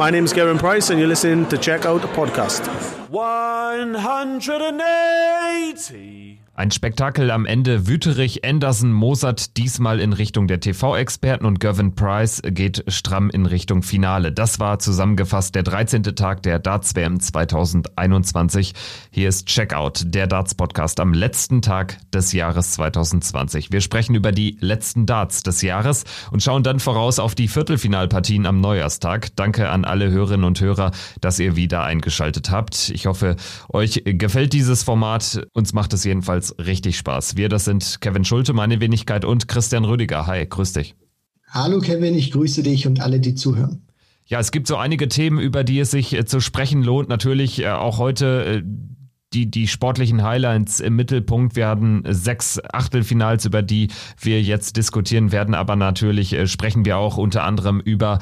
My name is Gavin Price, and you're listening to Check Out the Podcast. 180. Ein Spektakel am Ende. Wüterich, Anderson, Mozart diesmal in Richtung der TV-Experten und Gavin Price geht stramm in Richtung Finale. Das war zusammengefasst der 13. Tag der Darts WM 2021. Hier ist Checkout, der Darts Podcast am letzten Tag des Jahres 2020. Wir sprechen über die letzten Darts des Jahres und schauen dann voraus auf die Viertelfinalpartien am Neujahrstag. Danke an alle Hörerinnen und Hörer, dass ihr wieder eingeschaltet habt. Ich hoffe, euch gefällt dieses Format. Uns macht es jedenfalls richtig Spaß. Wir, das sind Kevin Schulte, meine Wenigkeit und Christian Rüdiger. Hi, grüß dich. Hallo Kevin, ich grüße dich und alle, die zuhören. Ja, es gibt so einige Themen, über die es sich äh, zu sprechen lohnt. Natürlich äh, auch heute äh, die, die sportlichen Highlights im Mittelpunkt. Wir hatten sechs Achtelfinals, über die wir jetzt diskutieren werden, aber natürlich sprechen wir auch unter anderem über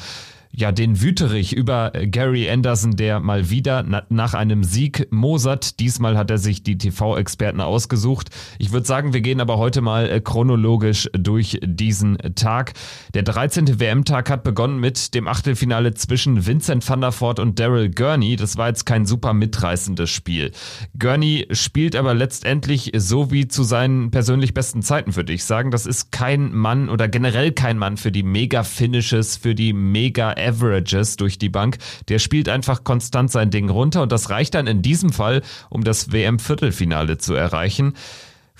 ja, den Wüterich über Gary Anderson, der mal wieder na, nach einem Sieg mosert. Diesmal hat er sich die TV-Experten ausgesucht. Ich würde sagen, wir gehen aber heute mal äh, chronologisch durch diesen Tag. Der 13. WM-Tag hat begonnen mit dem Achtelfinale zwischen Vincent van der Voort und Daryl Gurney. Das war jetzt kein super mitreißendes Spiel. Gurney spielt aber letztendlich so wie zu seinen persönlich besten Zeiten, würde ich sagen. Das ist kein Mann oder generell kein Mann für die Mega-Finishes, für die Mega- Averages durch die Bank. Der spielt einfach konstant sein Ding runter und das reicht dann in diesem Fall, um das WM-Viertelfinale zu erreichen.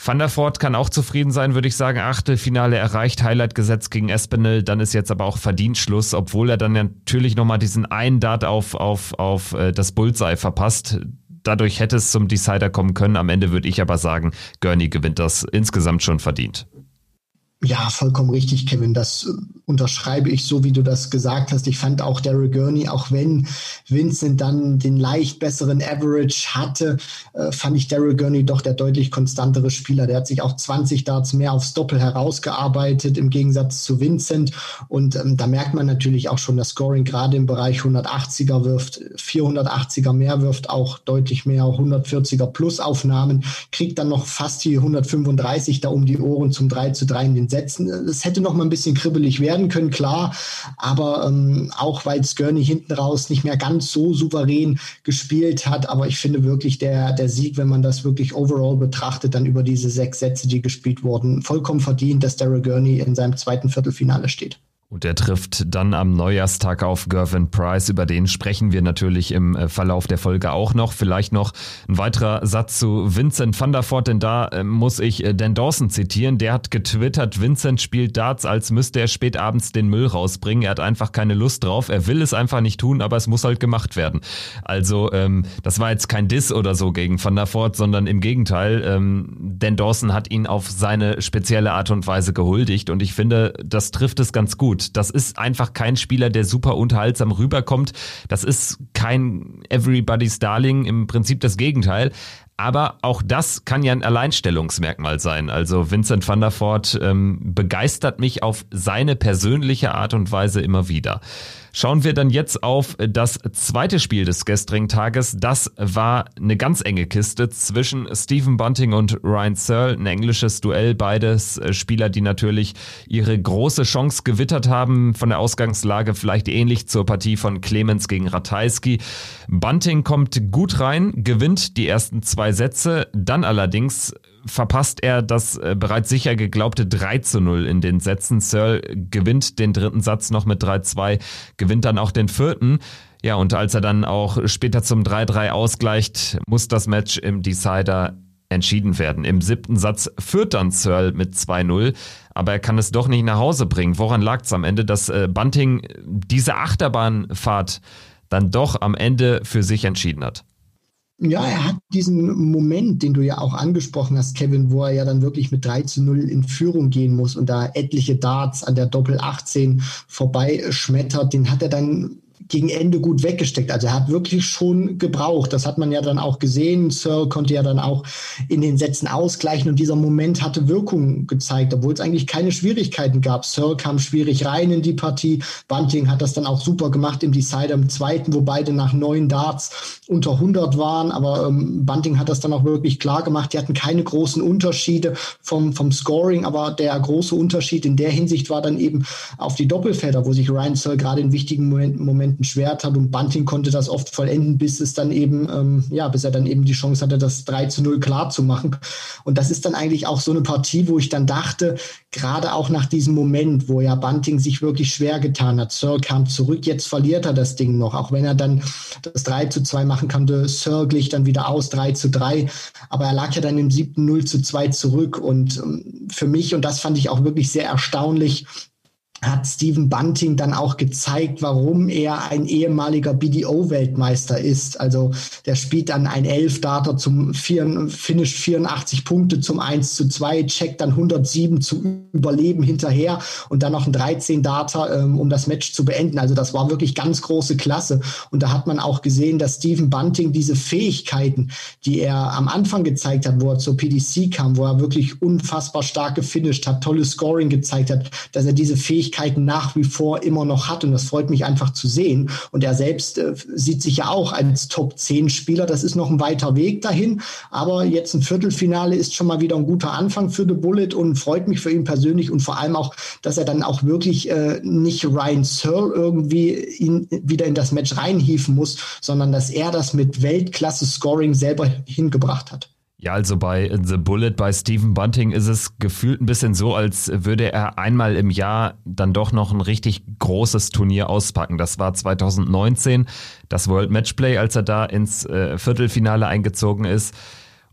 Van der Voort kann auch zufrieden sein, würde ich sagen. Achtelfinale erreicht, Highlight gesetzt gegen Espinel. Dann ist jetzt aber auch Verdienstschluss, obwohl er dann natürlich nochmal diesen einen Dart auf, auf, auf äh, das Bullseye verpasst. Dadurch hätte es zum Decider kommen können. Am Ende würde ich aber sagen, Gurney gewinnt das insgesamt schon verdient. Ja, vollkommen richtig, Kevin. Das äh, unterschreibe ich so, wie du das gesagt hast. Ich fand auch Daryl Gurney, auch wenn Vincent dann den leicht besseren Average hatte, äh, fand ich Daryl Gurney doch der deutlich konstantere Spieler. Der hat sich auch 20 Darts mehr aufs Doppel herausgearbeitet im Gegensatz zu Vincent. Und ähm, da merkt man natürlich auch schon, das Scoring gerade im Bereich 180er wirft, 480er mehr wirft, auch deutlich mehr 140er Plus Aufnahmen, kriegt dann noch fast die 135 da um die Ohren zum 3 zu 3 in den Sätzen. Es hätte noch mal ein bisschen kribbelig werden können, klar, aber ähm, auch weil Skirny hinten raus nicht mehr ganz so souverän gespielt hat, aber ich finde wirklich der, der Sieg, wenn man das wirklich overall betrachtet, dann über diese sechs Sätze, die gespielt wurden, vollkommen verdient, dass Daryl Gurney in seinem zweiten Viertelfinale steht. Und er trifft dann am Neujahrstag auf Gervin Price. Über den sprechen wir natürlich im äh, Verlauf der Folge auch noch. Vielleicht noch ein weiterer Satz zu Vincent van der Voort, denn da äh, muss ich äh, Dan Dawson zitieren. Der hat getwittert, Vincent spielt Darts, als müsste er spät abends den Müll rausbringen. Er hat einfach keine Lust drauf. Er will es einfach nicht tun, aber es muss halt gemacht werden. Also ähm, das war jetzt kein Diss oder so gegen van der Voort, sondern im Gegenteil. Ähm, Dan Dawson hat ihn auf seine spezielle Art und Weise gehuldigt und ich finde, das trifft es ganz gut gut. Das ist einfach kein Spieler, der super unterhaltsam rüberkommt. Das ist kein Everybody's Darling, im Prinzip das Gegenteil. Aber auch das kann ja ein Alleinstellungsmerkmal sein. Also Vincent van der Voort ähm, begeistert mich auf seine persönliche Art und Weise immer wieder. Schauen wir dann jetzt auf das zweite Spiel des gestrigen Tages. Das war eine ganz enge Kiste zwischen Stephen Bunting und Ryan Searle. Ein englisches Duell. Beides äh, Spieler, die natürlich ihre große Chance gewittert haben. Von der Ausgangslage vielleicht ähnlich zur Partie von Clemens gegen Ratajski. Bunting kommt gut rein, gewinnt die ersten zwei Sätze. Dann allerdings verpasst er das äh, bereits sicher geglaubte 3 zu 0 in den Sätzen. Searle gewinnt den dritten Satz noch mit 3-2, gewinnt dann auch den vierten. Ja, und als er dann auch später zum 3-3 ausgleicht, muss das Match im Decider entschieden werden. Im siebten Satz führt dann Searle mit 2-0, aber er kann es doch nicht nach Hause bringen. Woran lag es am Ende, dass äh, Bunting diese Achterbahnfahrt dann doch am Ende für sich entschieden hat? Ja, er hat diesen Moment, den du ja auch angesprochen hast, Kevin, wo er ja dann wirklich mit 3 zu 0 in Führung gehen muss und da etliche Darts an der Doppel 18 vorbeischmettert, den hat er dann gegen Ende gut weggesteckt. Also er hat wirklich schon gebraucht. Das hat man ja dann auch gesehen. Searle konnte ja dann auch in den Sätzen ausgleichen und dieser Moment hatte Wirkung gezeigt, obwohl es eigentlich keine Schwierigkeiten gab. Searle kam schwierig rein in die Partie. Bunting hat das dann auch super gemacht im Decider im zweiten, wo beide nach neun Darts unter 100 waren. Aber ähm, Bunting hat das dann auch wirklich klar gemacht. Die hatten keine großen Unterschiede vom, vom Scoring, aber der große Unterschied in der Hinsicht war dann eben auf die Doppelfelder, wo sich Ryan Searle gerade in wichtigen Momenten Momenten schwer tat und Bunting konnte das oft vollenden, bis es dann eben, ähm, ja, bis er dann eben die Chance hatte, das 3 zu 0 klar zu machen. Und das ist dann eigentlich auch so eine Partie, wo ich dann dachte, gerade auch nach diesem Moment, wo ja Bunting sich wirklich schwer getan hat. Searle kam zurück, jetzt verliert er das Ding noch, auch wenn er dann das 3 zu 2 machen konnte. Searle glich dann wieder aus, 3 zu 3. Aber er lag ja dann im siebten 0 zu 2 zurück. Und ähm, für mich, und das fand ich auch wirklich sehr erstaunlich, hat Stephen Bunting dann auch gezeigt, warum er ein ehemaliger BDO-Weltmeister ist. Also der spielt dann ein Elf-Data zum vier, Finish 84 Punkte zum 1 zu 2, checkt dann 107 zu Überleben hinterher und dann noch ein 13-Data, ähm, um das Match zu beenden. Also das war wirklich ganz große Klasse. Und da hat man auch gesehen, dass Stephen Bunting diese Fähigkeiten, die er am Anfang gezeigt hat, wo er zur PDC kam, wo er wirklich unfassbar stark gefinisht hat, tolles Scoring gezeigt hat, dass er diese Fähigkeiten Fähigkeiten nach wie vor immer noch hat. Und das freut mich einfach zu sehen. Und er selbst äh, sieht sich ja auch als Top-10-Spieler. Das ist noch ein weiter Weg dahin. Aber jetzt ein Viertelfinale ist schon mal wieder ein guter Anfang für The Bullet und freut mich für ihn persönlich und vor allem auch, dass er dann auch wirklich äh, nicht Ryan Searle irgendwie ihn wieder in das Match reinhieven muss, sondern dass er das mit Weltklasse-Scoring selber hingebracht hat. Ja, also bei The Bullet, bei Stephen Bunting ist es gefühlt ein bisschen so, als würde er einmal im Jahr dann doch noch ein richtig großes Turnier auspacken. Das war 2019, das World Matchplay, als er da ins äh, Viertelfinale eingezogen ist.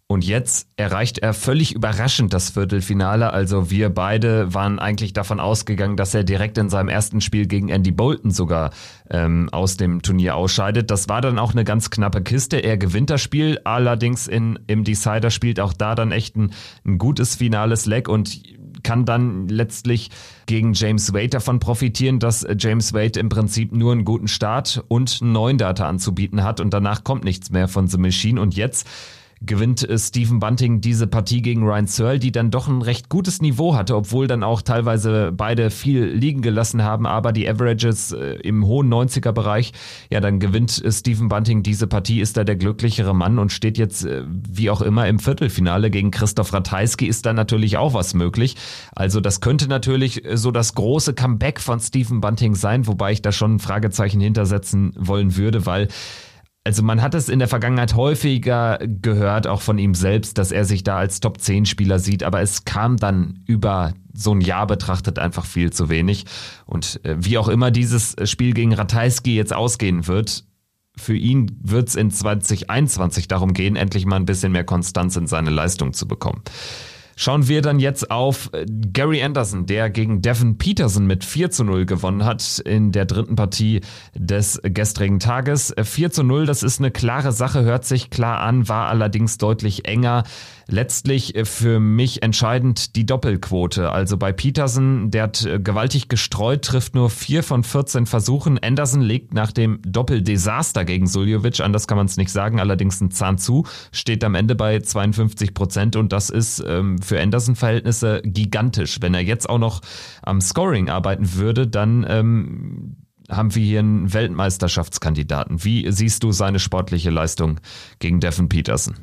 Und jetzt erreicht er völlig überraschend das Viertelfinale. Also wir beide waren eigentlich davon ausgegangen, dass er direkt in seinem ersten Spiel gegen Andy Bolton sogar ähm, aus dem Turnier ausscheidet. Das war dann auch eine ganz knappe Kiste. Er gewinnt das Spiel, allerdings in, im Decider spielt auch da dann echt ein, ein gutes finales Leck und kann dann letztlich gegen James Wade davon profitieren, dass James Wade im Prinzip nur einen guten Start und einen neuen Data anzubieten hat und danach kommt nichts mehr von The Machine und jetzt gewinnt äh, Stephen Bunting diese Partie gegen Ryan Searle, die dann doch ein recht gutes Niveau hatte, obwohl dann auch teilweise beide viel liegen gelassen haben, aber die Averages äh, im hohen 90er Bereich, ja, dann gewinnt äh, Stephen Bunting diese Partie, ist da der glücklichere Mann und steht jetzt wie auch immer im Viertelfinale gegen Christoph Ratajski ist da natürlich auch was möglich. Also das könnte natürlich so das große Comeback von Stephen Bunting sein, wobei ich da schon ein Fragezeichen hintersetzen wollen würde, weil also man hat es in der Vergangenheit häufiger gehört, auch von ihm selbst, dass er sich da als Top-10-Spieler sieht, aber es kam dann über so ein Jahr betrachtet einfach viel zu wenig. Und äh, wie auch immer dieses Spiel gegen Ratajski jetzt ausgehen wird, für ihn wird es in 2021 darum gehen, endlich mal ein bisschen mehr Konstanz in seine Leistung zu bekommen. Schauen wir dann jetzt auf äh, Gary Anderson, der gegen Devin Peterson mit 4 zu 0 gewonnen hat in der dritten Partie des gestrigen Tages. 4 zu 0, das ist eine klare Sache, hört sich klar an, war allerdings deutlich enger letztlich äh, für mich entscheidend die Doppelquote. Also bei Peterson, der hat äh, gewaltig gestreut, trifft nur vier von 14 Versuchen. Anderson legt nach dem Doppeldesaster gegen Suljovic, anders kann man es nicht sagen, allerdings ein Zahn zu, steht am Ende bei 52 Prozent und das ist ähm, für Anderson-Verhältnisse gigantisch. Wenn er jetzt auch noch am Scoring arbeiten würde, dann ähm, haben wir hier einen Weltmeisterschaftskandidaten. Wie siehst du seine sportliche Leistung gegen Devin Peterson?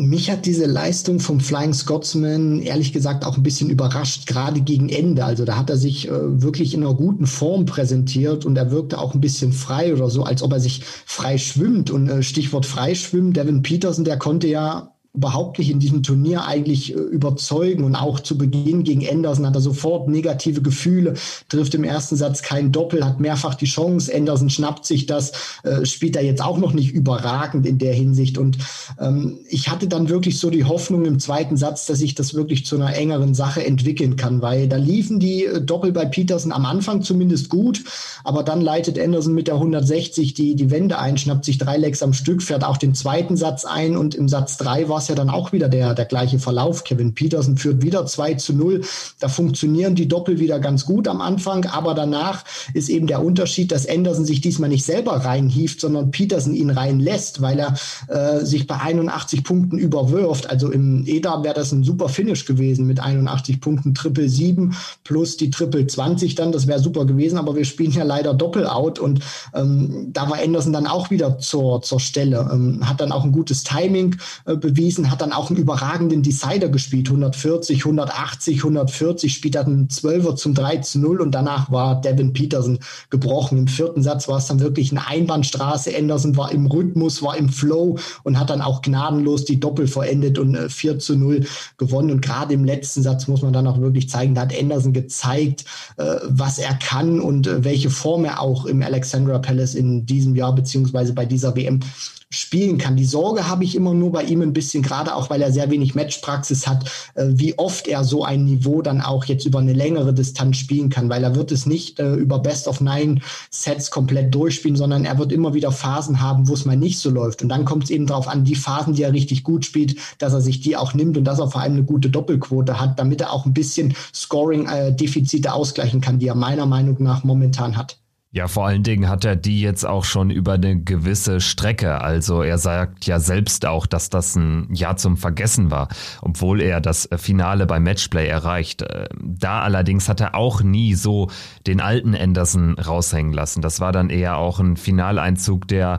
Mich hat diese Leistung vom Flying Scotsman ehrlich gesagt auch ein bisschen überrascht, gerade gegen Ende. Also da hat er sich äh, wirklich in einer guten Form präsentiert und er wirkte auch ein bisschen frei oder so, als ob er sich frei schwimmt. Und äh, Stichwort freischwimmen, Devin Peterson, der konnte ja überhaupt nicht in diesem Turnier eigentlich äh, überzeugen. Und auch zu Beginn gegen Anderson hat er sofort negative Gefühle, trifft im ersten Satz kein Doppel, hat mehrfach die Chance. Anderson schnappt sich das, äh, spielt er jetzt auch noch nicht überragend in der Hinsicht. Und ähm, ich hatte dann wirklich so die Hoffnung im zweiten Satz, dass sich das wirklich zu einer engeren Sache entwickeln kann, weil da liefen die äh, Doppel bei Peterson am Anfang zumindest gut, aber dann leitet Anderson mit der 160 die, die Wende ein, schnappt sich drei Lecks am Stück, fährt auch den zweiten Satz ein und im Satz drei war es ja dann auch wieder der, der gleiche Verlauf. Kevin Peterson führt wieder 2 zu 0. Da funktionieren die Doppel wieder ganz gut am Anfang, aber danach ist eben der Unterschied, dass Anderson sich diesmal nicht selber reinhieft, sondern Peterson ihn reinlässt, weil er äh, sich bei 81 Punkten überwirft. Also im EDA wäre das ein super Finish gewesen mit 81 Punkten, Triple 7 plus die Triple 20 dann. Das wäre super gewesen, aber wir spielen ja leider Doppel-Out und ähm, da war Anderson dann auch wieder zur, zur Stelle. Ähm, hat dann auch ein gutes Timing äh, bewiesen Season hat dann auch einen überragenden Decider gespielt, 140, 180, 140, spielt dann einen 12er zum 3 zu 0 und danach war Devin Peterson gebrochen. Im vierten Satz war es dann wirklich eine Einbahnstraße. Anderson war im Rhythmus, war im Flow und hat dann auch gnadenlos die Doppel verendet und äh, 4 zu 0 gewonnen. Und gerade im letzten Satz muss man dann auch wirklich zeigen, da hat Anderson gezeigt, äh, was er kann und äh, welche Form er auch im Alexandra Palace in diesem Jahr beziehungsweise bei dieser WM spielen kann. Die Sorge habe ich immer nur bei ihm ein bisschen, gerade auch weil er sehr wenig Matchpraxis hat, äh, wie oft er so ein Niveau dann auch jetzt über eine längere Distanz spielen kann, weil er wird es nicht äh, über Best of Nine Sets komplett durchspielen, sondern er wird immer wieder Phasen haben, wo es mal nicht so läuft. Und dann kommt es eben darauf an, die Phasen, die er richtig gut spielt, dass er sich die auch nimmt und dass er vor allem eine gute Doppelquote hat, damit er auch ein bisschen Scoring-Defizite äh, ausgleichen kann, die er meiner Meinung nach momentan hat. Ja, vor allen Dingen hat er die jetzt auch schon über eine gewisse Strecke. Also er sagt ja selbst auch, dass das ein Jahr zum Vergessen war, obwohl er das Finale beim Matchplay erreicht. Äh, da allerdings hat er auch nie so den alten Anderson raushängen lassen. Das war dann eher auch ein Finaleinzug, der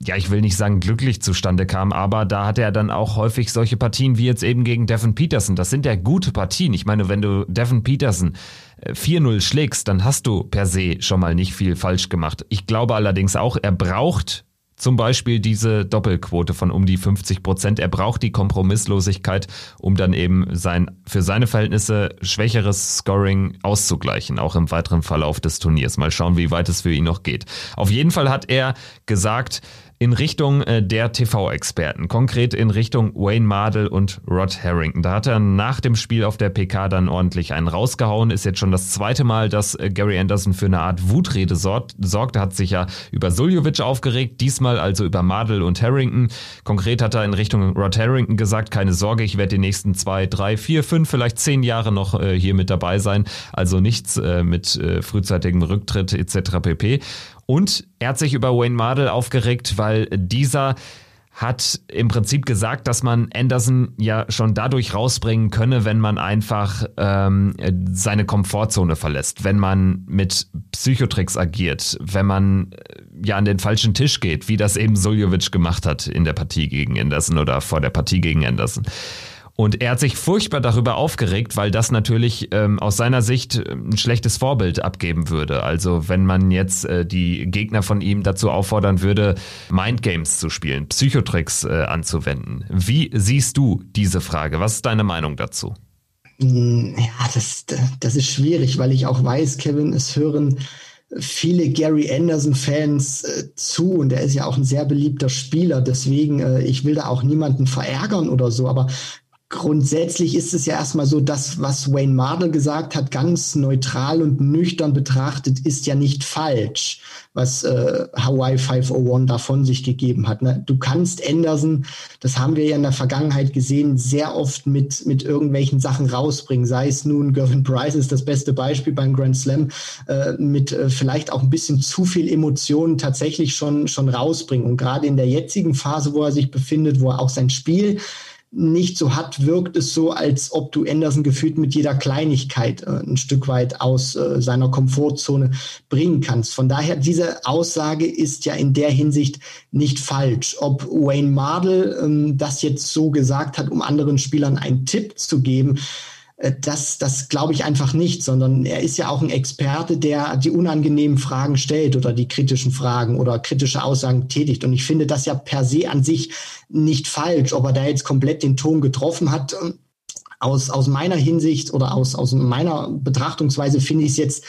ja, ich will nicht sagen glücklich zustande kam, aber da hat er dann auch häufig solche Partien wie jetzt eben gegen Devin Peterson. Das sind ja gute Partien. Ich meine, wenn du Devin Peterson 4-0 schlägst, dann hast du per se schon mal nicht viel falsch gemacht. Ich glaube allerdings auch, er braucht zum Beispiel diese Doppelquote von um die 50 Prozent. Er braucht die Kompromisslosigkeit, um dann eben sein für seine Verhältnisse schwächeres Scoring auszugleichen, auch im weiteren Verlauf des Turniers. Mal schauen, wie weit es für ihn noch geht. Auf jeden Fall hat er gesagt, in Richtung äh, der TV-Experten, konkret in Richtung Wayne Mardell und Rod Harrington. Da hat er nach dem Spiel auf der PK dann ordentlich einen rausgehauen. Ist jetzt schon das zweite Mal, dass äh, Gary Anderson für eine Art Wutrede sorgt. Er hat sich ja über Suljovic aufgeregt, diesmal also über Mardell und Harrington. Konkret hat er in Richtung Rod Harrington gesagt, keine Sorge, ich werde die nächsten zwei, drei, vier, fünf, vielleicht zehn Jahre noch äh, hier mit dabei sein. Also nichts mit frühzeitigem Rücktritt etc. pp. Und er hat sich über Wayne Mardell aufgeregt, weil dieser hat im Prinzip gesagt, dass man Anderson ja schon dadurch rausbringen könne, wenn man einfach ähm, seine Komfortzone verlässt, wenn man mit Psychotricks agiert, wenn man äh, ja an den falschen Tisch geht, wie das eben Suljovic gemacht hat in der Partie gegen Anderson oder vor der Partie gegen Anderson. Und er hat sich furchtbar darüber aufgeregt, weil das natürlich ähm, aus seiner Sicht äh, ein schlechtes Vorbild abgeben würde. Also wenn man jetzt äh, die Gegner von ihm dazu auffordern würde, Mindgames zu spielen, Psychotricks äh, anzuwenden. Wie siehst du diese Frage? Was ist deine Meinung dazu? Hm, ja, das, das ist schwierig, weil ich auch weiß, Kevin, es hören viele Gary Anderson-Fans äh, zu und er ist ja auch ein sehr beliebter Spieler. Deswegen, äh, ich will da auch niemanden verärgern oder so, aber Grundsätzlich ist es ja erstmal so, das, was Wayne Mardell gesagt hat, ganz neutral und nüchtern betrachtet, ist ja nicht falsch, was äh, Hawaii 501 da von sich gegeben hat. Ne? Du kannst Anderson, das haben wir ja in der Vergangenheit gesehen, sehr oft mit, mit irgendwelchen Sachen rausbringen. Sei es nun, Gervin Price ist das beste Beispiel beim Grand Slam, äh, mit äh, vielleicht auch ein bisschen zu viel Emotionen tatsächlich schon, schon rausbringen. Und gerade in der jetzigen Phase, wo er sich befindet, wo er auch sein Spiel nicht so hat, wirkt es so, als ob du Anderson gefühlt mit jeder Kleinigkeit äh, ein Stück weit aus äh, seiner Komfortzone bringen kannst. Von daher, diese Aussage ist ja in der Hinsicht nicht falsch. Ob Wayne Mardell ähm, das jetzt so gesagt hat, um anderen Spielern einen Tipp zu geben, das, das glaube ich einfach nicht, sondern er ist ja auch ein Experte, der die unangenehmen Fragen stellt oder die kritischen Fragen oder kritische Aussagen tätigt. Und ich finde das ja per se an sich nicht falsch, ob er da jetzt komplett den Ton getroffen hat. Ähm, aus, aus meiner Hinsicht oder aus, aus meiner Betrachtungsweise finde ich es jetzt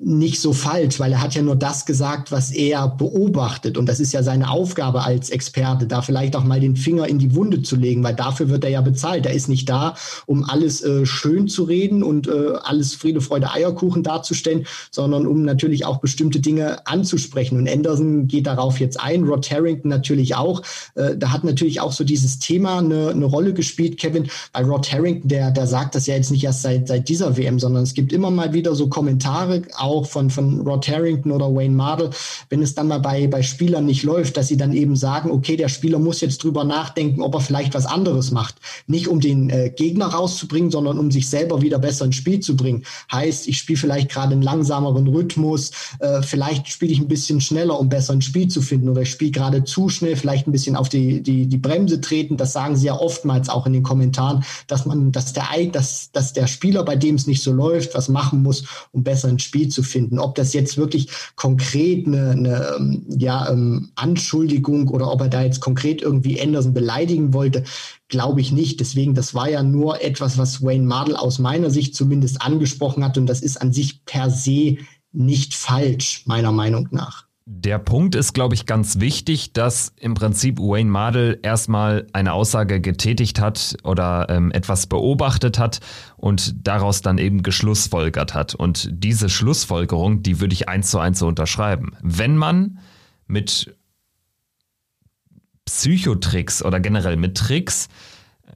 nicht so falsch, weil er hat ja nur das gesagt, was er beobachtet. Und das ist ja seine Aufgabe als Experte, da vielleicht auch mal den Finger in die Wunde zu legen, weil dafür wird er ja bezahlt. Er ist nicht da, um alles äh, schön zu reden und äh, alles Friede, Freude, Eierkuchen darzustellen, sondern um natürlich auch bestimmte Dinge anzusprechen. Und Anderson geht darauf jetzt ein, Rod Harrington natürlich auch. Äh, da hat natürlich auch so dieses Thema eine, eine Rolle gespielt, Kevin, weil Rod Harrington, der, der sagt das ja jetzt nicht erst seit, seit dieser WM, sondern es gibt immer mal wieder so Kommentare, auch von, von Rod Harrington oder Wayne Mardell, wenn es dann mal bei, bei Spielern nicht läuft, dass sie dann eben sagen, okay, der Spieler muss jetzt drüber nachdenken, ob er vielleicht was anderes macht. Nicht um den äh, Gegner rauszubringen, sondern um sich selber wieder besser ins Spiel zu bringen. Heißt, ich spiele vielleicht gerade einen langsameren Rhythmus, äh, vielleicht spiele ich ein bisschen schneller, um besser ins Spiel zu finden oder ich spiele gerade zu schnell, vielleicht ein bisschen auf die, die, die Bremse treten. Das sagen sie ja oftmals auch in den Kommentaren, dass man, dass der, dass, dass der Spieler, bei dem es nicht so läuft, was machen muss, um besser ins Spiel zu finden. Ob das jetzt wirklich konkret eine, eine ähm, ja, ähm, Anschuldigung oder ob er da jetzt konkret irgendwie Anderson beleidigen wollte, glaube ich nicht. Deswegen, das war ja nur etwas, was Wayne Mardell aus meiner Sicht zumindest angesprochen hat und das ist an sich per se nicht falsch, meiner Meinung nach. Der Punkt ist, glaube ich, ganz wichtig, dass im Prinzip Wayne Mardell erstmal eine Aussage getätigt hat oder ähm, etwas beobachtet hat und daraus dann eben geschlussfolgert hat. Und diese Schlussfolgerung, die würde ich eins zu eins so unterschreiben. Wenn man mit Psychotricks oder generell mit Tricks,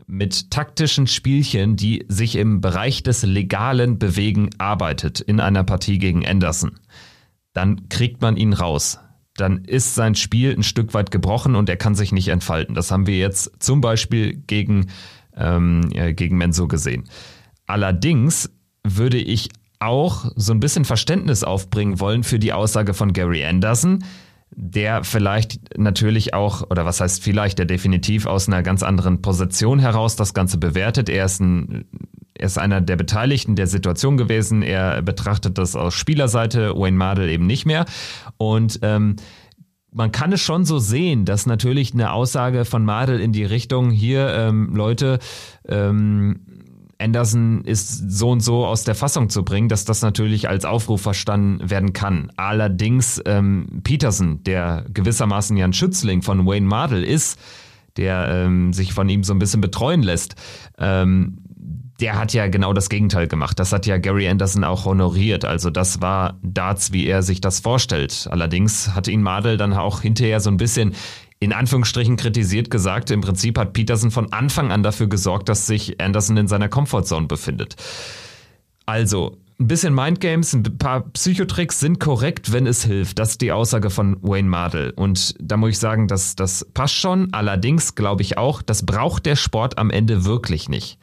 mit taktischen Spielchen, die sich im Bereich des Legalen bewegen, arbeitet in einer Partie gegen Anderson dann kriegt man ihn raus. Dann ist sein Spiel ein Stück weit gebrochen und er kann sich nicht entfalten. Das haben wir jetzt zum Beispiel gegen, ähm, gegen Menso gesehen. Allerdings würde ich auch so ein bisschen Verständnis aufbringen wollen für die Aussage von Gary Anderson, der vielleicht natürlich auch, oder was heißt vielleicht, der definitiv aus einer ganz anderen Position heraus das Ganze bewertet. Er ist ein er ist einer der Beteiligten der Situation gewesen. Er betrachtet das aus Spielerseite, Wayne Mardell eben nicht mehr. Und ähm, man kann es schon so sehen, dass natürlich eine Aussage von Mardell in die Richtung hier, ähm, Leute, ähm, Anderson ist so und so aus der Fassung zu bringen, dass das natürlich als Aufruf verstanden werden kann. Allerdings ähm, Peterson, der gewissermaßen ja ein Schützling von Wayne Mardell ist, der ähm, sich von ihm so ein bisschen betreuen lässt, ähm, der hat ja genau das Gegenteil gemacht. Das hat ja Gary Anderson auch honoriert. Also das war Darts, wie er sich das vorstellt. Allerdings hat ihn Madel dann auch hinterher so ein bisschen in Anführungsstrichen kritisiert gesagt, im Prinzip hat Peterson von Anfang an dafür gesorgt, dass sich Anderson in seiner Comfortzone befindet. Also, ein bisschen Mindgames, ein paar Psychotricks sind korrekt, wenn es hilft. Das ist die Aussage von Wayne Mardell. Und da muss ich sagen, das, das passt schon. Allerdings glaube ich auch, das braucht der Sport am Ende wirklich nicht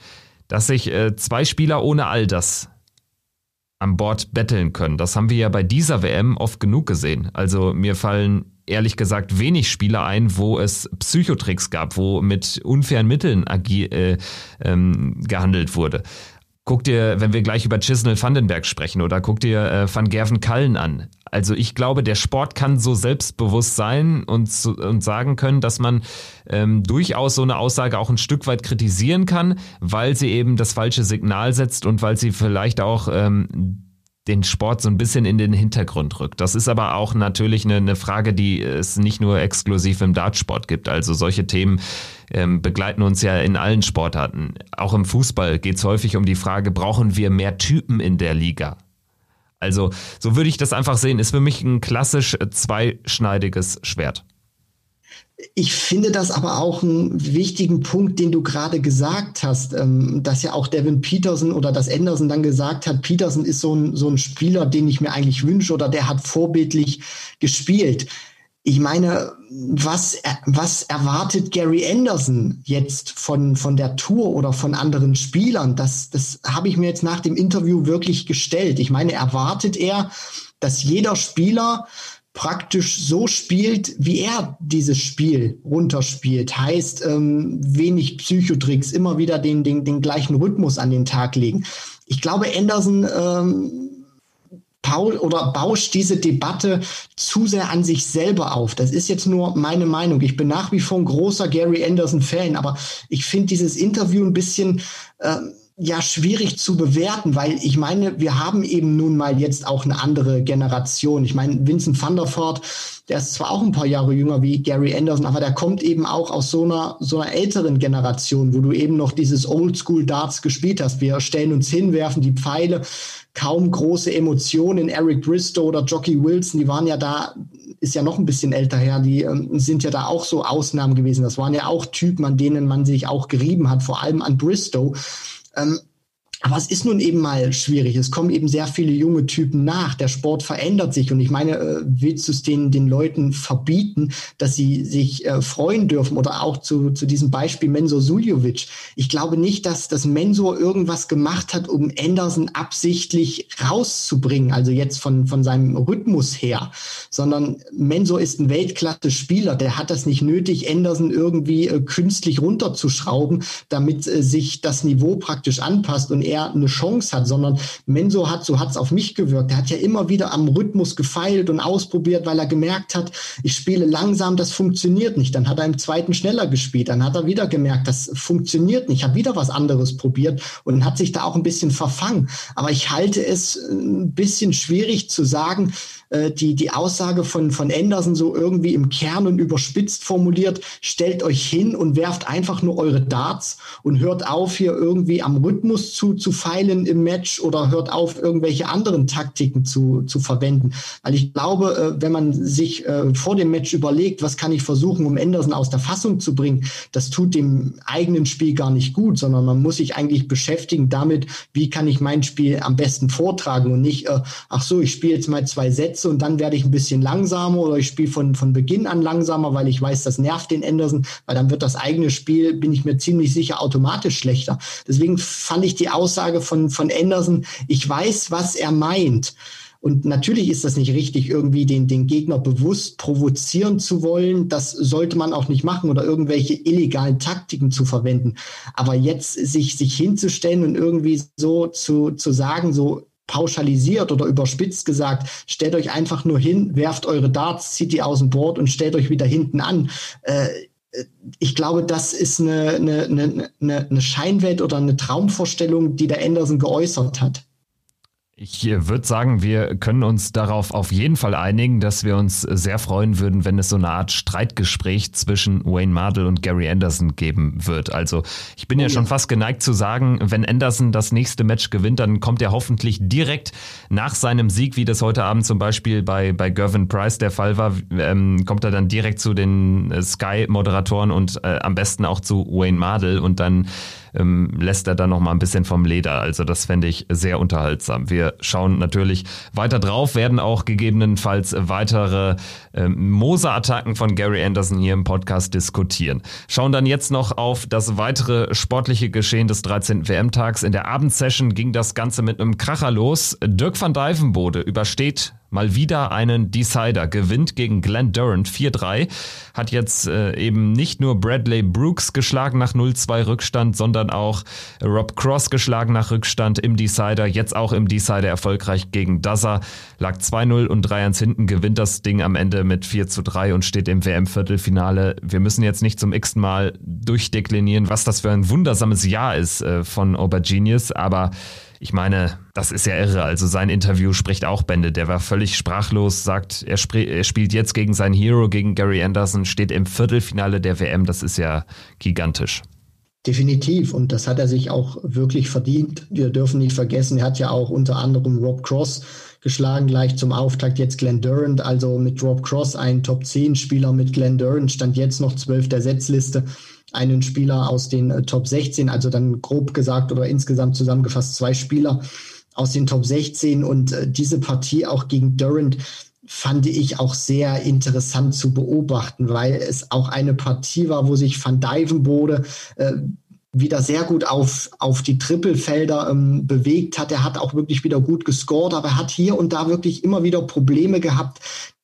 dass sich äh, zwei Spieler ohne all das an Bord betteln können. Das haben wir ja bei dieser WM oft genug gesehen. Also mir fallen ehrlich gesagt wenig Spiele ein, wo es Psychotricks gab, wo mit unfairen Mitteln äh, ähm, gehandelt wurde. Guck dir, wenn wir gleich über Chisnell Vandenberg sprechen, oder guck dir äh, Van Gerven Kallen an. Also ich glaube, der Sport kann so selbstbewusst sein und, und sagen können, dass man ähm, durchaus so eine Aussage auch ein Stück weit kritisieren kann, weil sie eben das falsche Signal setzt und weil sie vielleicht auch ähm, den Sport so ein bisschen in den Hintergrund rückt. Das ist aber auch natürlich eine, eine Frage, die es nicht nur exklusiv im Dartsport gibt. Also solche Themen ähm, begleiten uns ja in allen Sportarten. Auch im Fußball geht es häufig um die Frage, brauchen wir mehr Typen in der Liga? Also so würde ich das einfach sehen. Ist für mich ein klassisch zweischneidiges Schwert. Ich finde das aber auch einen wichtigen Punkt, den du gerade gesagt hast, ähm, dass ja auch Devin Peterson oder das Anderson dann gesagt hat, Peterson ist so ein, so ein Spieler, den ich mir eigentlich wünsche oder der hat vorbildlich gespielt. Ich meine, was, was erwartet Gary Anderson jetzt von, von der Tour oder von anderen Spielern? Das, das habe ich mir jetzt nach dem Interview wirklich gestellt. Ich meine, erwartet er, dass jeder Spieler praktisch so spielt, wie er dieses Spiel runterspielt. Heißt, ähm, wenig Psychotricks, immer wieder den, den, den gleichen Rhythmus an den Tag legen. Ich glaube, Anderson ähm, Paul oder bauscht diese Debatte zu sehr an sich selber auf. Das ist jetzt nur meine Meinung. Ich bin nach wie vor ein großer Gary Anderson-Fan, aber ich finde dieses Interview ein bisschen äh, ja schwierig zu bewerten, weil ich meine, wir haben eben nun mal jetzt auch eine andere Generation. Ich meine, Vincent van der Voort, der ist zwar auch ein paar Jahre jünger wie Gary Anderson, aber der kommt eben auch aus so einer so einer älteren Generation, wo du eben noch dieses Oldschool Darts gespielt hast. Wir stellen uns hin, werfen die Pfeile, kaum große Emotionen. Eric Bristow oder Jockey Wilson, die waren ja da ist ja noch ein bisschen älter her, die ähm, sind ja da auch so Ausnahmen gewesen. Das waren ja auch Typen, an denen man sich auch gerieben hat, vor allem an Bristow. Ähm, Aber es ist nun eben mal schwierig. Es kommen eben sehr viele junge Typen nach. Der Sport verändert sich. Und ich meine, äh, willst du es den, den Leuten verbieten, dass sie sich äh, freuen dürfen? Oder auch zu, zu diesem Beispiel Mensur Suljovic. Ich glaube nicht, dass das Mensur irgendwas gemacht hat, um Anderson absichtlich rauszubringen. Also jetzt von, von seinem Rhythmus her. Sondern Mensur ist ein Weltklasse-Spieler. Der hat das nicht nötig, Anderson irgendwie äh, künstlich runterzuschrauben, damit äh, sich das Niveau praktisch anpasst und er eine Chance hat, sondern Menso hat, so hat es auf mich gewirkt. Er hat ja immer wieder am Rhythmus gefeilt und ausprobiert, weil er gemerkt hat, ich spiele langsam, das funktioniert nicht. Dann hat er im zweiten schneller gespielt, dann hat er wieder gemerkt, das funktioniert nicht. Ich habe wieder was anderes probiert und hat sich da auch ein bisschen verfangen. Aber ich halte es ein bisschen schwierig zu sagen, äh, die, die Aussage von, von Anderson so irgendwie im Kern und überspitzt formuliert, stellt euch hin und werft einfach nur eure Darts und hört auf, hier irgendwie am Rhythmus zu, zu feilen im Match oder hört auf, irgendwelche anderen Taktiken zu, zu verwenden. Weil ich glaube, äh, wenn man sich äh, vor dem Match überlegt, was kann ich versuchen, um Anderson aus der Fassung zu bringen, das tut dem eigenen Spiel gar nicht gut, sondern man muss sich eigentlich beschäftigen damit, wie kann ich mein Spiel am besten vortragen und nicht, ach so, ich spiele jetzt mal zwei Sätze Sätze und dann werde ich ein bisschen langsamer oder ich spiele von, von Beginn an langsamer, weil ich weiß, das nervt den Anderson, weil dann wird das eigene Spiel, bin ich mir ziemlich sicher, automatisch schlechter. Deswegen fand ich die Aussage von, von Anderson, ich weiß, was er meint. Und natürlich ist das nicht richtig, irgendwie den, den Gegner bewusst provozieren zu wollen. Das sollte man auch nicht machen oder irgendwelche illegalen Taktiken zu verwenden. Aber jetzt sich, sich hinzustellen und irgendwie so zu, zu sagen, so, pauschalisiert oder überspitzt gesagt, stellt euch einfach nur hin, werft eure Darts, zieht die aus dem Board und stellt euch wieder hinten an. Äh, ich glaube, das ist eine, eine, eine, eine Scheinwelt oder eine Traumvorstellung, die der Anderson geäußert hat. Ich äh, würde sagen, wir können uns darauf auf jeden Fall einigen, dass wir uns sehr freuen würden, wenn es so eine Art Streitgespräch zwischen Wayne Mardell und Gary Anderson geben wird. Also ich bin oh, ja schon fast geneigt zu sagen, wenn Anderson das nächste Match gewinnt, dann kommt er hoffentlich direkt nach seinem Sieg, wie das heute Abend zum Beispiel bei, bei Gervin Price der Fall war, ähm, kommt er dann direkt zu den äh, Sky-Moderatoren und äh, am besten auch zu Wayne Mardell und dann ähm, lässt er dann noch mal ein bisschen vom Leder. Also das fände ich sehr unterhaltsam. Wir schauen natürlich weiter drauf, werden auch gegebenenfalls weitere ähm, Moser-Attacken von Gary Anderson hier im Podcast diskutieren. Schauen dann jetzt noch auf das weitere sportliche Geschehen des 13. WM-Tags. In der Abendsession ging das Ganze mit einem Kracher los. Dirk van Dijvenbode übersteht mal wieder einen Decider, gewinnt gegen Glenn Durant 4-3, hat jetzt äh, eben nicht nur Bradley Brooks geschlagen nach 0-2 Rückstand, sondern auch Rob Cross geschlagen nach Rückstand im Decider, jetzt auch im Decider erfolgreich gegen Daza, lag 2-0 und 3-1 hinten, gewinnt das Ding am Ende mit 4-3 und steht im WM-Viertelfinale. Wir müssen jetzt nicht zum x Mal durchdeklinieren, was das für ein wundersames Jahr ist äh, von Aubergenius, aber ich meine, das ist ja irre. Also sein Interview spricht auch Bände. Der war völlig sprachlos, sagt, er, sp er spielt jetzt gegen seinen Hero, gegen Gary Anderson, steht im Viertelfinale der WM. Das ist ja gigantisch. Definitiv. Und das hat er sich auch wirklich verdient. Wir dürfen nicht vergessen, er hat ja auch unter anderem Rob Cross geschlagen, gleich zum Auftakt jetzt Glenn Durant. Also mit Rob Cross ein Top-10-Spieler mit Glenn Durant, stand jetzt noch 12 der Setzliste einen Spieler aus den äh, Top 16, also dann grob gesagt oder insgesamt zusammengefasst zwei Spieler aus den Top 16 und äh, diese Partie auch gegen Durant fand ich auch sehr interessant zu beobachten, weil es auch eine Partie war, wo sich Van Dijvenbode äh, wieder sehr gut auf, auf die Trippelfelder ähm, bewegt hat. Er hat auch wirklich wieder gut gescored, aber er hat hier und da wirklich immer wieder Probleme gehabt,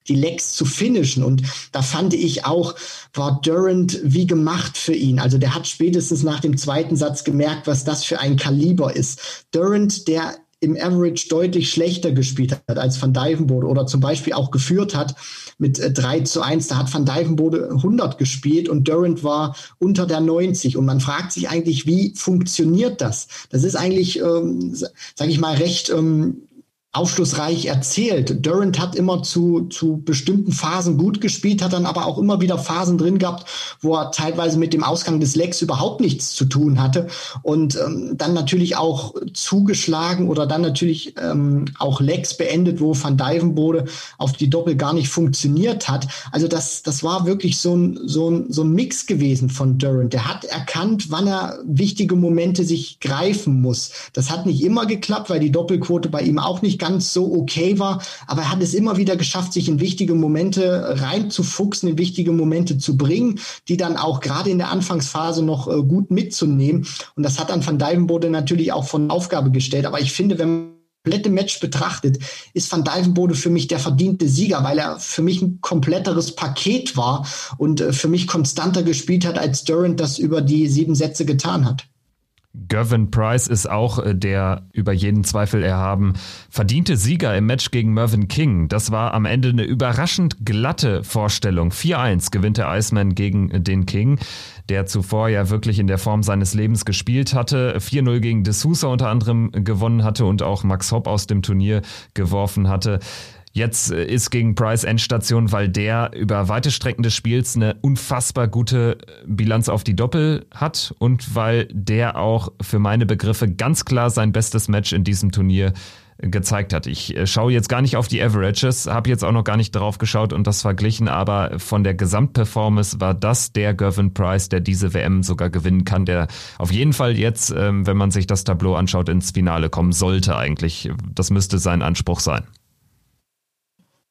die Lecks zu finishen. Und da fand ich auch, war Durant wie gemacht für ihn. Also der hat spätestens nach dem zweiten Satz gemerkt, was das für ein Kaliber ist. Durant, der im Average deutlich schlechter gespielt hat als Van Dijvenbode oder zum Beispiel auch geführt hat mit 3 äh, zu 1. Da hat Van Dijvenbode 100 gespielt und Durant war unter der 90. Und man fragt sich eigentlich, wie funktioniert das? Das ist eigentlich, ähm, sage ich mal, recht ähm, aufschlussreich erzählt. Durant hat immer zu, zu bestimmten Phasen gut gespielt, hat dann aber auch immer wieder Phasen drin gehabt, wo er teilweise mit dem Ausgang des Legs überhaupt nichts zu tun hatte und ähm, dann natürlich auch zugeschlagen oder dann natürlich ähm, auch Legs beendet, wo Van Dijvenbode auf die Doppel gar nicht funktioniert hat. Also das, das war wirklich so ein, so, ein, so ein Mix gewesen von Durant. Der hat erkannt, wann er wichtige Momente sich greifen muss. Das hat nicht immer geklappt, weil die Doppelquote bei ihm auch nicht ganz so okay war, aber er hat es immer wieder geschafft, sich in wichtige Momente reinzufuchsen, in wichtige Momente zu bringen, die dann auch gerade in der Anfangsphase noch äh, gut mitzunehmen. Und das hat dann Van Dijvenbode natürlich auch von Aufgabe gestellt. Aber ich finde, wenn man komplette Match betrachtet, ist Van Dijvenbode für mich der verdiente Sieger, weil er für mich ein kompletteres Paket war und äh, für mich konstanter gespielt hat, als Durant das über die sieben Sätze getan hat. Gervin Price ist auch äh, der über jeden Zweifel erhaben verdiente Sieger im Match gegen Mervyn King. Das war am Ende eine überraschend glatte Vorstellung. 4-1 gewinnt der Iceman gegen den King, der zuvor ja wirklich in der Form seines Lebens gespielt hatte. 4-0 gegen De Sousa unter anderem gewonnen hatte und auch Max Hopp aus dem Turnier geworfen hatte. Jetzt äh, ist gegen Price Endstation, weil der über weite Strecken des Spiels eine unfassbar gute äh, Bilanz auf die Doppel hat und weil der auch für meine Begriffe ganz klar sein bestes Match in diesem Turnier gezeigt hat. Ich äh, schaue jetzt gar nicht auf die Averages, habe jetzt auch noch gar nicht drauf geschaut und das verglichen, aber von der Gesamtperformance war das der Gervin Price, der diese WM sogar gewinnen kann, der auf jeden Fall jetzt, ähm, wenn man sich das Tableau anschaut, ins Finale kommen sollte eigentlich. Das müsste sein Anspruch sein.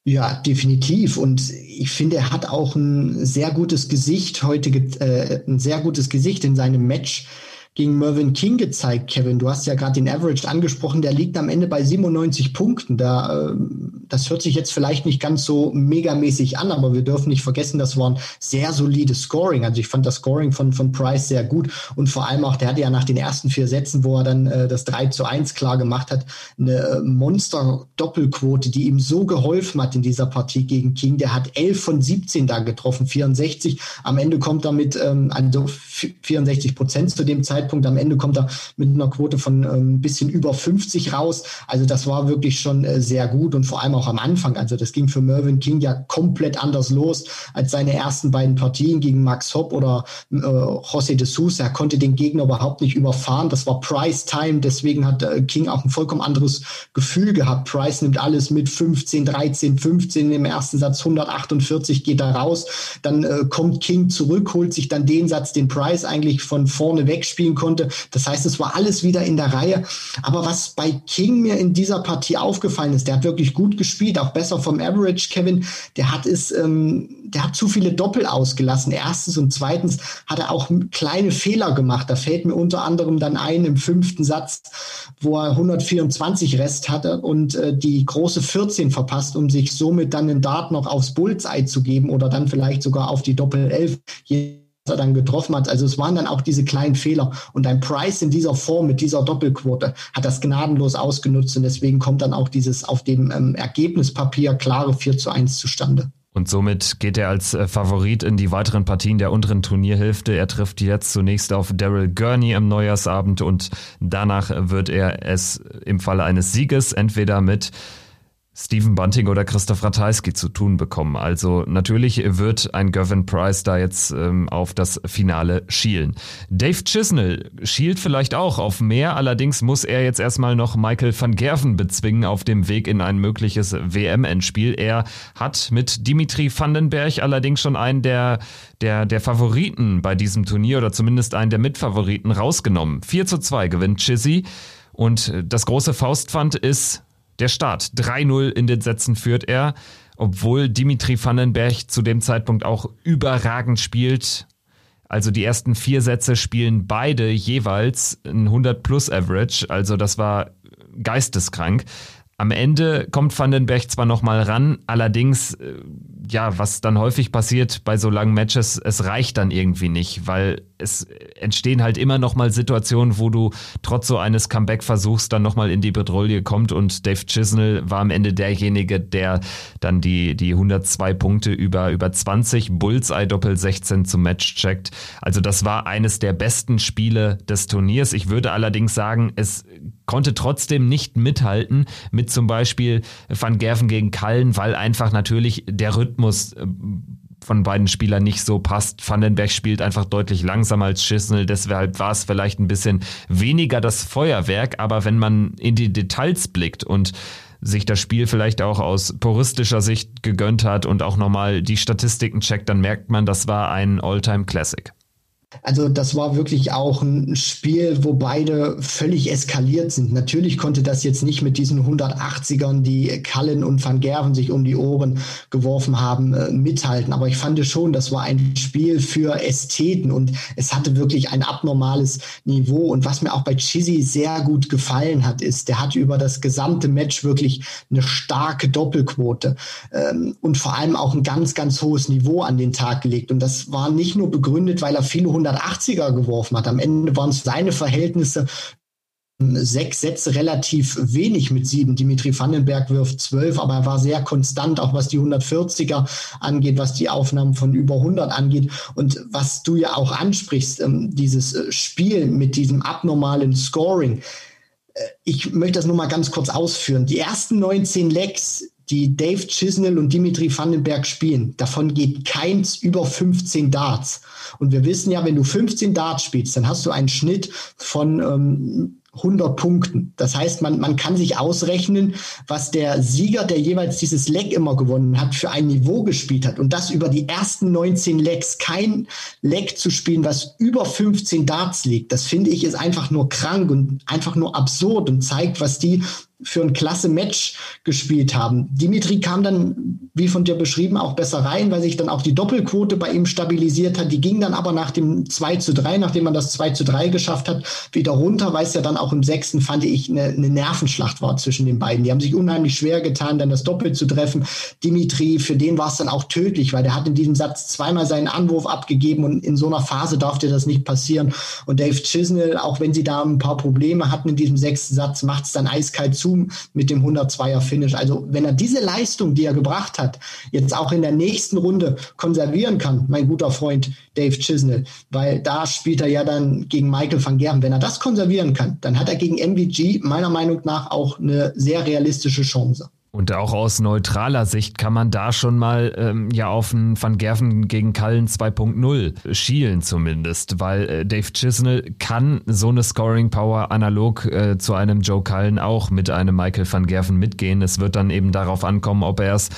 Ja, definitiv. Und ich finde, er hat auch ein sehr gutes Gesicht heute, äh, ein sehr gutes Gesicht in seinem Match gegen Mervyn King gezeigt, Kevin. Du hast ja gerade den Average angesprochen, der liegt am Ende bei 97 Punkten. Da, äh, das hört sich jetzt vielleicht nicht ganz so megamäßig an, aber wir dürfen nicht vergessen, das war ein sehr solides Scoring. Also ich fand das Scoring von, von Price sehr gut und vor allem auch, der hatte ja nach den ersten vier Sätzen, wo er dann äh, das 3 zu 1 klar gemacht hat, eine äh, Monster-Doppelquote, die ihm so geholfen hat in dieser Partie gegen King. Der hat 11 von 17 da getroffen, 64. Am Ende kommt er mit ähm, also 64 Prozent zu dem Zeitpunkt Zeitpunkt. Am Ende kommt er mit einer Quote von ein ähm, bisschen über 50 raus. Also das war wirklich schon äh, sehr gut und vor allem auch am Anfang. Also das ging für Mervyn King ja komplett anders los als seine ersten beiden Partien gegen Max Hopp oder äh, José de Sousa. Er konnte den Gegner überhaupt nicht überfahren. Das war Price Time. Deswegen hat äh, King auch ein vollkommen anderes Gefühl gehabt. Price nimmt alles mit 15, 13, 15 im ersten Satz, 148 geht er raus. Dann äh, kommt King zurück, holt sich dann den Satz, den Price eigentlich von vorne wegspielen konnte. Das heißt, es war alles wieder in der Reihe. Aber was bei King mir in dieser Partie aufgefallen ist, der hat wirklich gut gespielt, auch besser vom Average, Kevin. Der hat es, ähm, der hat zu viele Doppel ausgelassen. Erstens und zweitens hat er auch kleine Fehler gemacht. Da fällt mir unter anderem dann ein im fünften Satz, wo er 124 Rest hatte und äh, die große 14 verpasst, um sich somit dann den Dart noch aufs Bullseye zu geben oder dann vielleicht sogar auf die Doppel 11. Je er dann getroffen hat. Also es waren dann auch diese kleinen Fehler. Und ein Price in dieser Form mit dieser Doppelquote hat das gnadenlos ausgenutzt und deswegen kommt dann auch dieses auf dem ähm, Ergebnispapier klare 4 zu 1 zustande. Und somit geht er als äh, Favorit in die weiteren Partien der unteren Turnierhälfte. Er trifft jetzt zunächst auf Daryl Gurney am Neujahrsabend und danach wird er es im Falle eines Sieges entweder mit Stephen Bunting oder Christoph Ratajski zu tun bekommen. Also natürlich wird ein Gavin Price da jetzt ähm, auf das Finale schielen. Dave Chisnell schielt vielleicht auch auf mehr, allerdings muss er jetzt erstmal noch Michael van Gerven bezwingen auf dem Weg in ein mögliches WM-Endspiel. Er hat mit Dimitri Vandenberg allerdings schon einen der, der, der Favoriten bei diesem Turnier oder zumindest einen der Mitfavoriten rausgenommen. 4 zu 2 gewinnt Chizzy. Und das große Faustpfand ist der Start. 3-0 in den Sätzen führt er, obwohl Dimitri Vandenberg zu dem Zeitpunkt auch überragend spielt. Also die ersten vier Sätze spielen beide jeweils ein 100 plus Average, also das war geisteskrank. Am Ende kommt Vandenberg zwar nochmal ran, allerdings, äh, ja, was dann häufig passiert bei so langen Matches, es reicht dann irgendwie nicht, weil es entstehen halt immer noch mal Situationen, wo du trotz so eines Comeback-Versuchs dann noch mal in die Bedrohung kommt und Dave Chisnell war am Ende derjenige, der dann die, die 102 Punkte über, über 20 Bullseye Doppel 16 zum Match checkt. Also das war eines der besten Spiele des Turniers. Ich würde allerdings sagen, es konnte trotzdem nicht mithalten mit zum Beispiel Van Gerven gegen Kallen, weil einfach natürlich der Rhythmus äh, von beiden Spielern nicht so passt. Vandenberg spielt einfach deutlich langsamer als Schissel, deshalb war es vielleicht ein bisschen weniger das Feuerwerk, aber wenn man in die Details blickt und sich das Spiel vielleicht auch aus puristischer Sicht gegönnt hat und auch nochmal die Statistiken checkt, dann merkt man, das war ein All-Time Classic. Also das war wirklich auch ein Spiel, wo beide völlig eskaliert sind. Natürlich konnte das jetzt nicht mit diesen 180ern, die Cullen und Van Gerven sich um die Ohren geworfen haben, äh, mithalten. Aber ich fand schon, das war ein Spiel für Ästheten und es hatte wirklich ein abnormales Niveau. Und was mir auch bei Chizzy sehr gut gefallen hat, ist, der hatte über das gesamte Match wirklich eine starke Doppelquote ähm, und vor allem auch ein ganz, ganz hohes Niveau an den Tag gelegt. Und das war nicht nur begründet, weil er viele 180er geworfen hat. Am Ende waren es seine Verhältnisse sechs Sätze relativ wenig mit sieben. Dimitri Vandenberg wirft zwölf, aber er war sehr konstant, auch was die 140er angeht, was die Aufnahmen von über 100 angeht. Und was du ja auch ansprichst, ähm, dieses äh, Spiel mit diesem abnormalen Scoring. Äh, ich möchte das nur mal ganz kurz ausführen. Die ersten 19 Lecks, die Dave Chisnell und Dimitri Vandenberg spielen, davon geht keins über 15 Darts. Und wir wissen ja, wenn du 15 Darts spielst, dann hast du einen Schnitt von ähm, 100 Punkten. Das heißt, man, man kann sich ausrechnen, was der Sieger, der jeweils dieses Leck immer gewonnen hat, für ein Niveau gespielt hat. Und das über die ersten 19 Lecks, kein Leck zu spielen, was über 15 Darts liegt, das finde ich ist einfach nur krank und einfach nur absurd und zeigt, was die für ein klasse Match gespielt haben. Dimitri kam dann, wie von dir beschrieben, auch besser rein, weil sich dann auch die Doppelquote bei ihm stabilisiert hat. Die ging dann aber nach dem 2 zu 3, nachdem man das 2 zu 3 geschafft hat, wieder runter, weil es ja dann auch im sechsten, fand ich, eine, eine Nervenschlacht war zwischen den beiden. Die haben sich unheimlich schwer getan, dann das Doppel zu treffen. Dimitri, für den war es dann auch tödlich, weil der hat in diesem Satz zweimal seinen Anwurf abgegeben und in so einer Phase darf dir das nicht passieren. Und Dave Chisnell, auch wenn sie da ein paar Probleme hatten in diesem sechsten Satz, macht es dann eiskalt zu dazu mit dem 102er Finish. Also wenn er diese Leistung, die er gebracht hat, jetzt auch in der nächsten Runde konservieren kann, mein guter Freund Dave Chisnell, weil da spielt er ja dann gegen Michael van Gerben. Wenn er das konservieren kann, dann hat er gegen MVG meiner Meinung nach auch eine sehr realistische Chance. Und auch aus neutraler Sicht kann man da schon mal ähm, ja auf einen Van Gerven gegen Cullen 2.0 schielen zumindest, weil äh, Dave Chisnell kann so eine Scoring Power analog äh, zu einem Joe Cullen auch mit einem Michael Van Gerven mitgehen. Es wird dann eben darauf ankommen, ob er es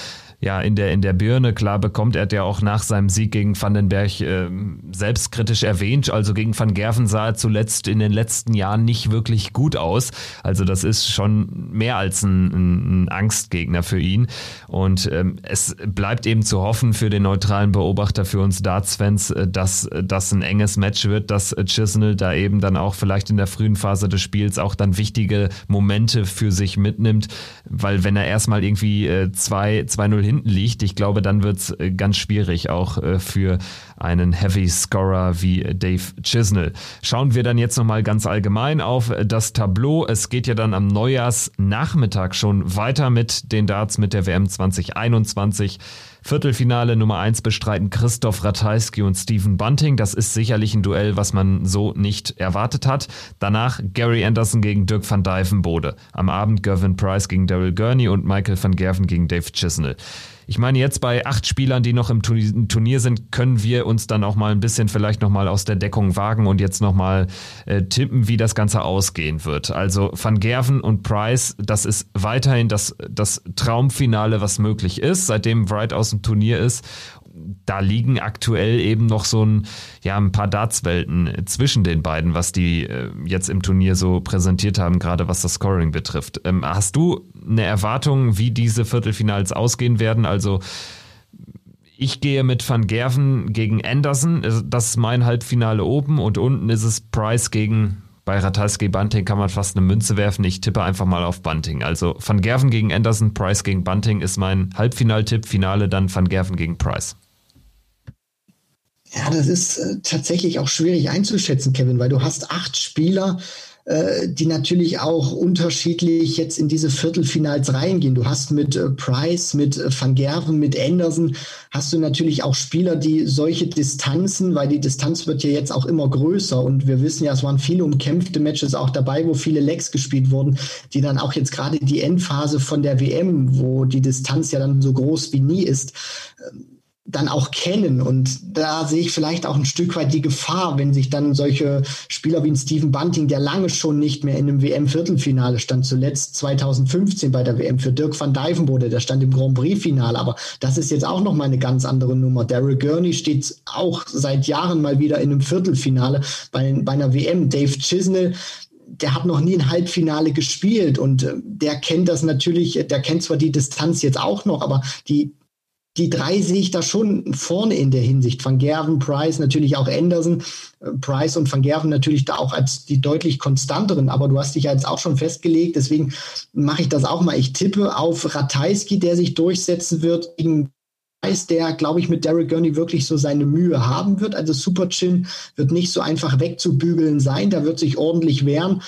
ja in der, in der Birne klar bekommt. Er hat ja auch nach seinem Sieg gegen Vandenberg äh, selbstkritisch erwähnt. Also gegen Van Gerven sah er zuletzt in den letzten Jahren nicht wirklich gut aus. Also das ist schon mehr als ein, ein Angstgegner für ihn. Und ähm, es bleibt eben zu hoffen für den neutralen Beobachter, für uns Darts-Fans, äh, dass das ein enges Match wird, dass Chisnell da eben dann auch vielleicht in der frühen Phase des Spiels auch dann wichtige Momente für sich mitnimmt. Weil wenn er erstmal irgendwie äh, 2-0 hinten liegt, ich glaube, dann wird es äh, ganz schwierig auch äh, für einen Heavy Scorer wie Dave Chisnell. Schauen wir dann jetzt nochmal ganz allgemein auf das Tableau. Es geht ja dann am Neujahrsnachmittag schon weiter mit den Darts mit der WM 2021. Viertelfinale Nummer 1 bestreiten Christoph Ratajski und Stephen Bunting. Das ist sicherlich ein Duell, was man so nicht erwartet hat. Danach Gary Anderson gegen Dirk van Dijvenbode. Am Abend Gervin Price gegen Daryl Gurney und Michael van Gerven gegen Dave Chisnell. Ich meine, jetzt bei acht Spielern, die noch im Turnier sind, können wir uns dann auch mal ein bisschen vielleicht nochmal aus der Deckung wagen und jetzt nochmal äh, tippen, wie das Ganze ausgehen wird. Also Van Gerven und Price, das ist weiterhin das, das Traumfinale, was möglich ist, seitdem Wright aus dem Turnier ist da liegen aktuell eben noch so ein, ja, ein paar Dartswelten zwischen den beiden, was die äh, jetzt im Turnier so präsentiert haben, gerade was das Scoring betrifft. Ähm, hast du eine Erwartung, wie diese Viertelfinals ausgehen werden? Also ich gehe mit Van Gerven gegen Anderson. Das ist mein Halbfinale oben und unten ist es Price gegen bei Ratajski Bunting kann man fast eine Münze werfen. Ich tippe einfach mal auf Bunting. Also Van Gerven gegen Anderson, Price gegen Bunting ist mein Halbfinaltipp. Finale dann Van Gerven gegen Price. Ja, das ist äh, tatsächlich auch schwierig einzuschätzen, Kevin, weil du hast acht Spieler, die natürlich auch unterschiedlich jetzt in diese Viertelfinals reingehen. Du hast mit äh, Price, mit äh, Van Gerven, mit Anderson, hast du natürlich auch Spieler, die solche Distanzen, weil die Distanz wird ja jetzt auch immer größer und wir wissen ja, es waren viele umkämpfte Matches auch dabei, wo viele Lecks gespielt wurden, die dann auch jetzt gerade die Endphase von der WM, wo die Distanz ja dann so groß wie nie ist, ähm, dann auch kennen. Und da sehe ich vielleicht auch ein Stück weit die Gefahr, wenn sich dann solche Spieler wie ein Steven Bunting, der lange schon nicht mehr in einem WM-Viertelfinale stand, zuletzt 2015 bei der WM für Dirk van Dijvenbode, der stand im Grand Prix-Finale, aber das ist jetzt auch nochmal eine ganz andere Nummer. Daryl Gurney steht auch seit Jahren mal wieder in einem Viertelfinale bei, bei einer WM. Dave Chisnell, der hat noch nie ein Halbfinale gespielt und äh, der kennt das natürlich, der kennt zwar die Distanz jetzt auch noch, aber die, die drei sehe ich da schon vorne in der Hinsicht. Van Gerven, Price, natürlich auch Anderson. Äh, Price und Van Gerven natürlich da auch als die deutlich konstanteren, aber du hast dich ja jetzt auch schon festgelegt, deswegen mache ich das auch mal. Ich tippe auf Ratajski, der sich durchsetzen wird gegen Price, der, glaube ich, mit Derek Gurney wirklich so seine Mühe haben wird. Also Super Chin wird nicht so einfach wegzubügeln sein, da wird sich ordentlich wehren.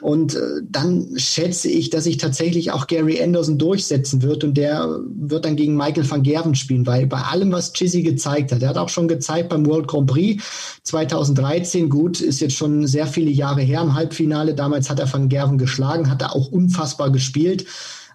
Und äh, dann schätze ich, dass sich tatsächlich auch Gary Anderson durchsetzen wird und der wird dann gegen Michael van Gerven spielen, weil bei allem, was Chizzy gezeigt hat, er hat auch schon gezeigt beim World Grand Prix 2013, gut, ist jetzt schon sehr viele Jahre her im Halbfinale, damals hat er van Gerven geschlagen, hat er auch unfassbar gespielt.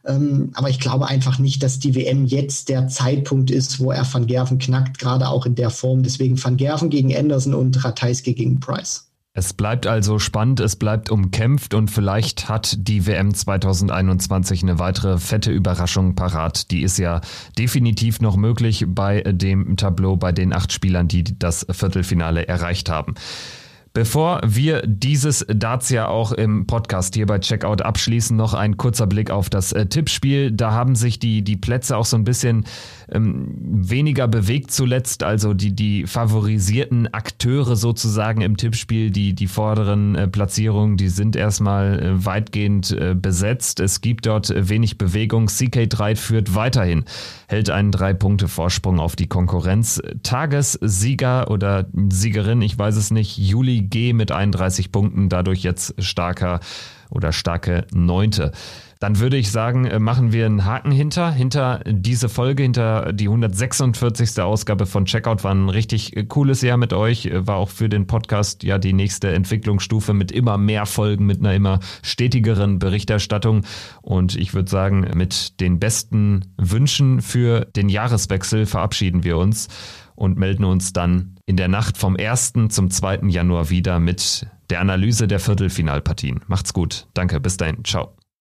Ähm, aber ich glaube einfach nicht, dass die WM jetzt der Zeitpunkt ist, wo er Van Gerven knackt, gerade auch in der Form. Deswegen Van Gerven gegen Anderson und Ratajski gegen Price. Es bleibt also spannend, es bleibt umkämpft und vielleicht hat die WM 2021 eine weitere fette Überraschung parat. Die ist ja definitiv noch möglich bei dem Tableau, bei den acht Spielern, die das Viertelfinale erreicht haben. Bevor wir dieses ja auch im Podcast hier bei Checkout abschließen, noch ein kurzer Blick auf das äh, Tippspiel. Da haben sich die, die Plätze auch so ein bisschen ähm, weniger bewegt zuletzt. Also die, die favorisierten Akteure sozusagen im Tippspiel, die, die vorderen äh, Platzierungen, die sind erstmal äh, weitgehend äh, besetzt. Es gibt dort wenig Bewegung. CK3 führt weiterhin, hält einen Drei-Punkte-Vorsprung auf die Konkurrenz. Tagessieger oder Siegerin, ich weiß es nicht, Juli G mit 31 Punkten, dadurch jetzt starker oder starke Neunte. Dann würde ich sagen, äh, machen wir einen Haken hinter, hinter diese Folge, hinter die 146. Ausgabe von Checkout. War ein richtig äh, cooles Jahr mit euch. Äh, war auch für den Podcast ja die nächste Entwicklungsstufe mit immer mehr Folgen, mit einer immer stetigeren Berichterstattung. Und ich würde sagen, mit den besten Wünschen für den Jahreswechsel verabschieden wir uns und melden uns dann in der Nacht vom 1. zum 2. Januar wieder mit der Analyse der Viertelfinalpartien. Macht's gut. Danke. Bis dahin. Ciao.